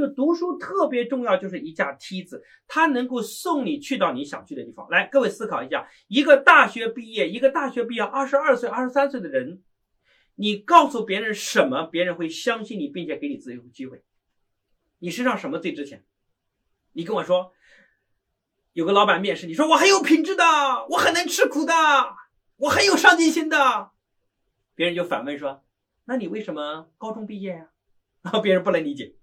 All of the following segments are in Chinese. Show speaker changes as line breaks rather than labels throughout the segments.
就读书特别重要，就是一架梯子，它能够送你去到你想去的地方。来，各位思考一下，一个大学毕业，一个大学毕业二十二岁、二十三岁的人，你告诉别人什么，别人会相信你，并且给你自由机会？你身上什么最值钱？你跟我说，有个老板面试，你说我很有品质的，我很能吃苦的，我很有上进心的，别人就反问说，那你为什么高中毕业呀？然后别人不能理解，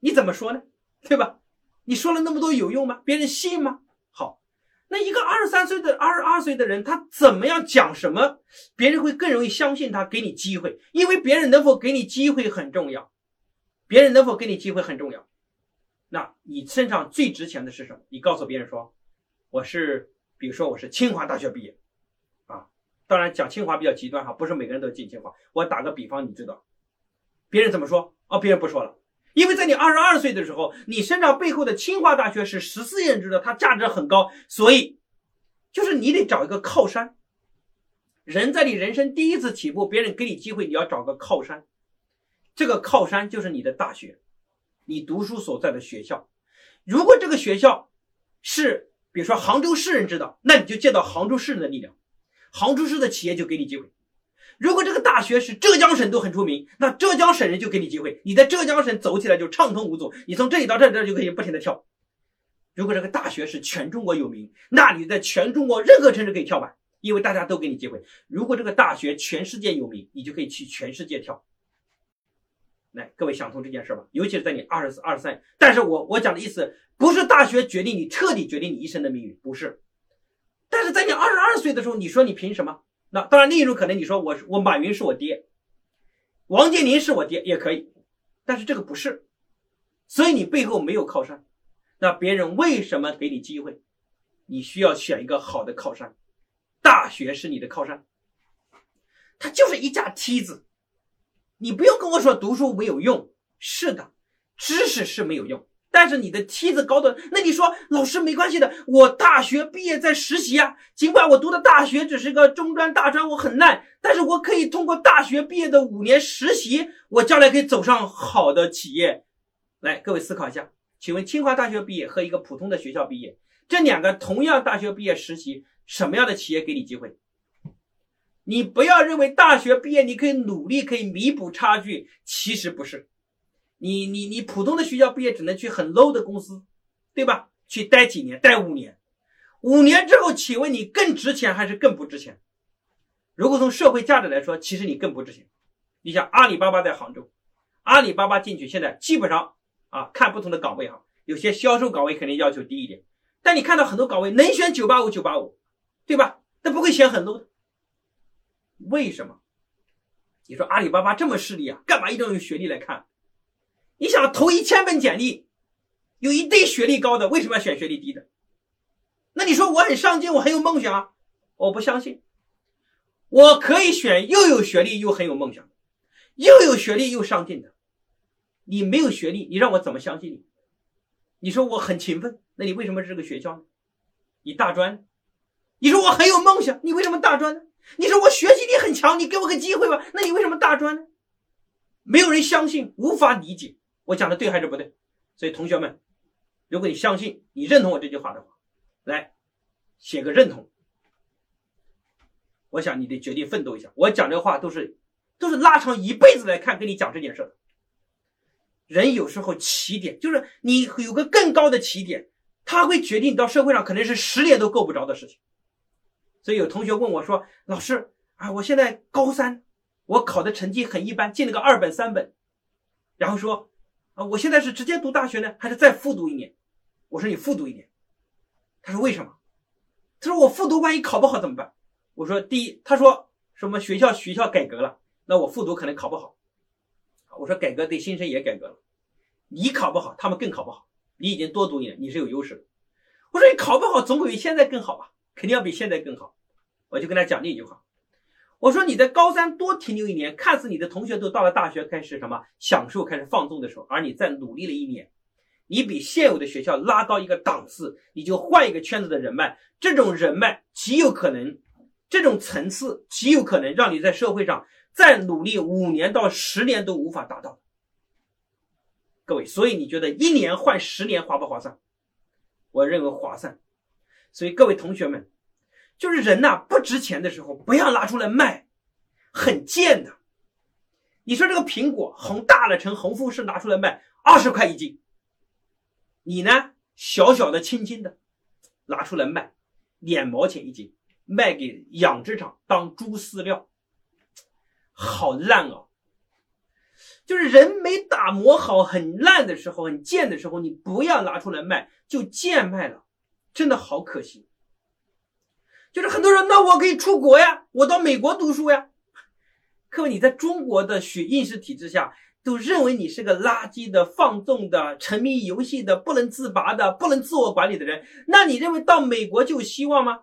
你怎么说呢？对吧？你说了那么多有用吗？别人信吗？好，那一个二十三岁的二十二岁的人，他怎么样讲什么，别人会更容易相信他，给你机会，因为别人能否给你机会很重要，别人能否给你机会很重要。那你身上最值钱的是什么？你告诉别人说，我是，比如说我是清华大学毕业，啊，当然讲清华比较极端哈，不是每个人都进清华。我打个比方，你知道，别人怎么说？哦，别人不说了，因为在你二十二岁的时候，你身上背后的清华大学是十四认知的，它价值很高，所以就是你得找一个靠山。人在你人生第一次起步，别人给你机会，你要找个靠山，这个靠山就是你的大学，你读书所在的学校。如果这个学校是比如说杭州市人知道，那你就借到杭州市人的力量，杭州市的企业就给你机会。如果这个大学是浙江省都很出名，那浙江省人就给你机会，你在浙江省走起来就畅通无阻，你从这里到这这就可以不停的跳。如果这个大学是全中国有名，那你在全中国任何城市可以跳板，因为大家都给你机会。如果这个大学全世界有名，你就可以去全世界跳。来，各位想通这件事吧，尤其是在你二十四、二十三。但是我我讲的意思不是大学决定你彻底决定你一生的命运，不是。但是在你二十二岁的时候，你说你凭什么？那当然，另一种可能，你说我我马云是我爹，王健林是我爹也可以，但是这个不是，所以你背后没有靠山，那别人为什么给你机会？你需要选一个好的靠山，大学是你的靠山，它就是一架梯子，你不用跟我说读书没有用，是的，知识是没有用。但是你的梯子高的，那你说老师没关系的，我大学毕业在实习啊。尽管我读的大学只是个中专、大专，我很烂，但是我可以通过大学毕业的五年实习，我将来可以走上好的企业。来，各位思考一下，请问清华大学毕业和一个普通的学校毕业，这两个同样大学毕业实习，什么样的企业给你机会？你不要认为大学毕业你可以努力可以弥补差距，其实不是。你你你普通的学校毕业只能去很 low 的公司，对吧？去待几年，待五年，五年之后，请问你更值钱还是更不值钱？如果从社会价值来说，其实你更不值钱。你想阿里巴巴在杭州，阿里巴巴进去现在基本上啊，看不同的岗位哈，有些销售岗位肯定要求低一点，但你看到很多岗位能选九八五九八五，对吧？但不会选很 low 的。为什么？你说阿里巴巴这么势利啊，干嘛一定要用学历来看？你想投一千份简历，有一堆学历高的，为什么要选学历低的？那你说我很上进，我很有梦想，我不相信。我可以选又有学历又很有梦想，又有学历又上进的。你没有学历，你让我怎么相信你？你说我很勤奋，那你为什么是这个学校呢？你大专？你说我很有梦想，你为什么大专呢？你说我学习力很强，你给我个机会吧，那你为什么大专呢？没有人相信，无法理解。我讲的对还是不对？所以同学们，如果你相信、你认同我这句话的话，来写个认同。我想你得决定奋斗一下。我讲这话都是都是拉长一辈子来看，跟你讲这件事的。人有时候起点就是你有个更高的起点，他会决定到社会上可能是十年都够不着的事情。所以有同学问我说：“老师啊，我现在高三，我考的成绩很一般，进了个二本、三本，然后说。”我现在是直接读大学呢，还是再复读一年？我说你复读一年。他说为什么？他说我复读万一考不好怎么办？我说第一，他说什么学校学校改革了，那我复读可能考不好。我说改革对新生也改革了，你考不好，他们更考不好。你已经多读一年，你是有优势的。我说你考不好，总比现在更好吧？肯定要比现在更好。我就跟他讲另一句话。我说你在高三多停留一年，看似你的同学都到了大学开始什么享受、开始放纵的时候，而你再努力了一年，你比现有的学校拉高一个档次，你就换一个圈子的人脉，这种人脉极有可能，这种层次极有可能让你在社会上再努力五年到十年都无法达到。各位，所以你觉得一年换十年划不划算？我认为划算。所以各位同学们，就是人呐，不值钱的时候不要拿出来卖，很贱的。你说这个苹果红大了成红富士拿出来卖二十块一斤，你呢小小的轻轻的拿出来卖两毛钱一斤，卖给养殖场当猪饲料，好烂哦！就是人没打磨好很烂的时候，很贱的时候，你不要拿出来卖，就贱卖了。真的好可惜，就是很多人，那我可以出国呀，我到美国读书呀。各位，你在中国的学应试体制下，都认为你是个垃圾的、放纵的、沉迷游戏的、不能自拔的、不能自我管理的人，那你认为到美国就有希望吗？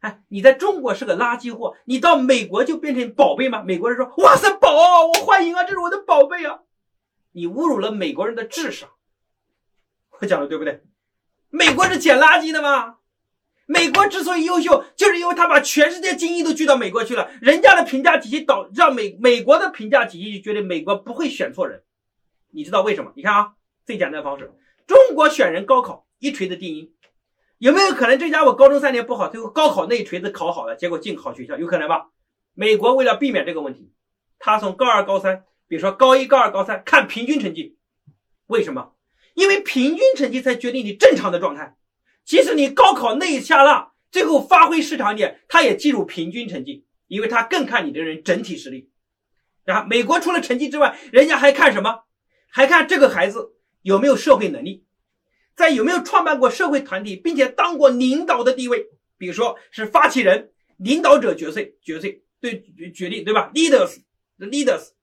哎，你在中国是个垃圾货，你到美国就变成宝贝吗？美国人说：“哇塞，宝，我欢迎啊，这是我的宝贝啊！”你侮辱了美国人的智商，我讲的对不对？美国是捡垃圾的吗？美国之所以优秀，就是因为他把全世界精英都聚到美国去了。人家的评价体系导让美美国的评价体系就觉得美国不会选错人。你知道为什么？你看啊，最简单的方式，中国选人高考一锤子定音，有没有可能这家伙高中三年不好，最后高考那一锤子考好了，结果进好学校？有可能吧？美国为了避免这个问题，他从高二、高三，比如说高一、高二、高三看平均成绩，为什么？因为平均成绩才决定你正常的状态，即使你高考那一下落，最后发挥失常点，他也计入平均成绩，因为他更看你的人整体实力。然后美国除了成绩之外，人家还看什么？还看这个孩子有没有社会能力，在有没有创办过社会团体，并且当过领导的地位，比如说是发起人、领导者角色角色，对决定对吧？Leaders，leaders。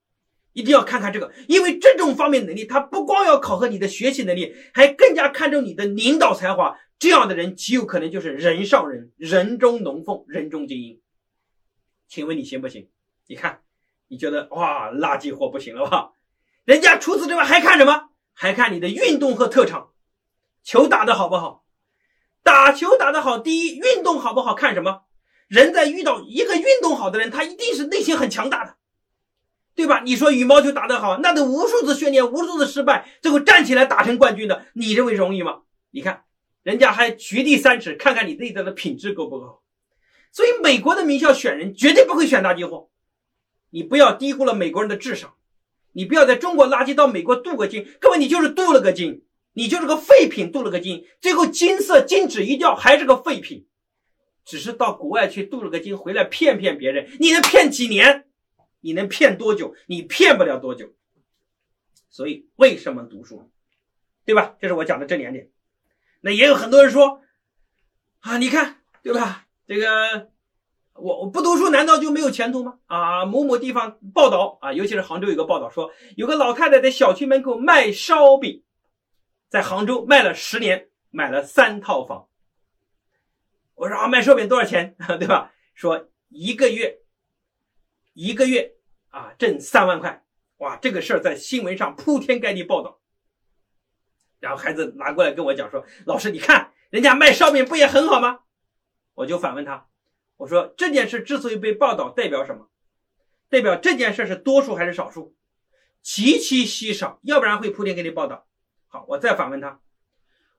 一定要看看这个，因为这种方面能力，他不光要考核你的学习能力，还更加看重你的领导才华。这样的人极有可能就是人上人，人中龙凤，人中精英。请问你行不行？你看，你觉得哇，垃圾货不行了吧？人家除此之外还看什么？还看你的运动和特长，球打得好不好？打球打得好，第一，运动好不好看什么？人在遇到一个运动好的人，他一定是内心很强大的。对吧？你说羽毛球打得好，那得无数次训练，无数次失败，最后站起来打成冠军的，你认为容易吗？你看，人家还掘地三尺，看看你内在的品质够不够。所以，美国的名校选人绝对不会选垃圾货。你不要低估了美国人的智商，你不要在中国垃圾到美国镀个金，各位，你就是镀了个金，你就是个废品，镀了个金，最后金色金纸一掉，还是个废品，只是到国外去镀了个金，回来骗骗别人，你能骗几年？你能骗多久？你骗不了多久。所以为什么读书，对吧？这是我讲的这两点。那也有很多人说，啊，你看，对吧？这个我我不读书，难道就没有前途吗？啊，某某地方报道啊，尤其是杭州有个报道说，有个老太太在小区门口卖烧饼，在杭州卖了十年，买了三套房。我说啊，卖烧饼多少钱？对吧？说一个月。一个月啊，挣三万块，哇，这个事儿在新闻上铺天盖地报道。然后孩子拿过来跟我讲说：“老师，你看人家卖烧饼不也很好吗？”我就反问他：“我说这件事之所以被报道，代表什么？代表这件事是多数还是少数？极其稀少，要不然会铺天盖地报道。”好，我再反问他：“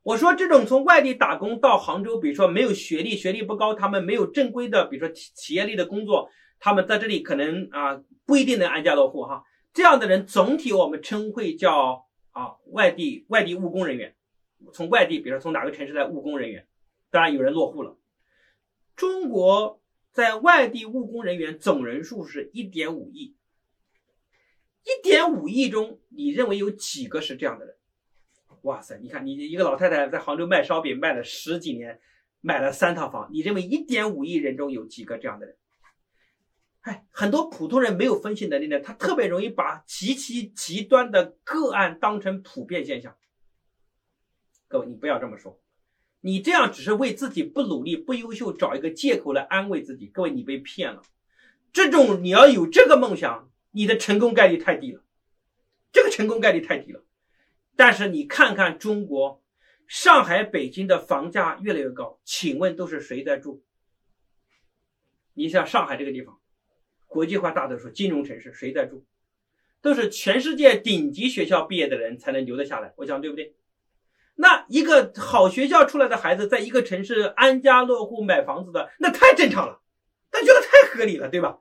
我说这种从外地打工到杭州，比如说没有学历，学历不高，他们没有正规的，比如说企业类的工作。”他们在这里可能啊不一定能安家落户哈，这样的人总体我们称会叫啊外地外地务工人员，从外地比如说从哪个城市来务工人员，当然有人落户了。中国在外地务工人员总人数是一点五亿，一点五亿中你认为有几个是这样的人？哇塞，你看你一个老太太在杭州卖烧饼卖了十几年，买了三套房，你认为一点五亿人中有几个这样的人？哎，很多普通人没有分析能力呢，他特别容易把极其极端的个案当成普遍现象。各位，你不要这么说，你这样只是为自己不努力、不优秀找一个借口来安慰自己。各位，你被骗了。这种你要有这个梦想，你的成功概率太低了，这个成功概率太低了。但是你看看中国，上海、北京的房价越来越高，请问都是谁在住？你像上海这个地方。国际化大都市、金融城市，谁在住？都是全世界顶级学校毕业的人才能留得下来，我想对不对？那一个好学校出来的孩子，在一个城市安家落户买房子的，那太正常了，大家觉得太合理了，对吧？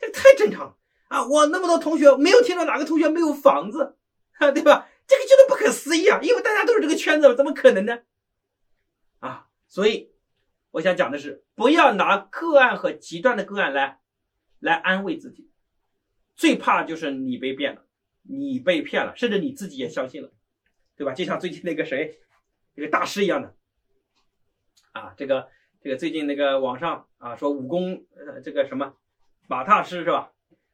这太正常了啊！我那么多同学，没有听到哪个同学没有房子，啊，对吧？这个觉得不可思议啊，因为大家都是这个圈子，怎么可能呢？啊，所以我想讲的是，不要拿个案和极端的个案来来安慰自己，最怕就是你被骗了，你被骗了，甚至你自己也相信了。对吧？就像最近那个谁，那个大师一样的，啊，这个这个最近那个网上啊说武功呃这个什么马踏师是吧？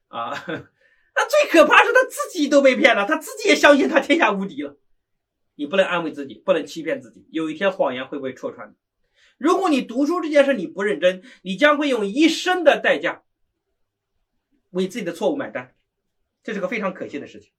啊，那最可怕是他自己都被骗了，他自己也相信他天下无敌了。你不能安慰自己，不能欺骗自己，有一天谎言会不会戳穿？如果你读书这件事你不认真，你将会用一生的代价为自己的错误买单，这是个非常可惜的事情。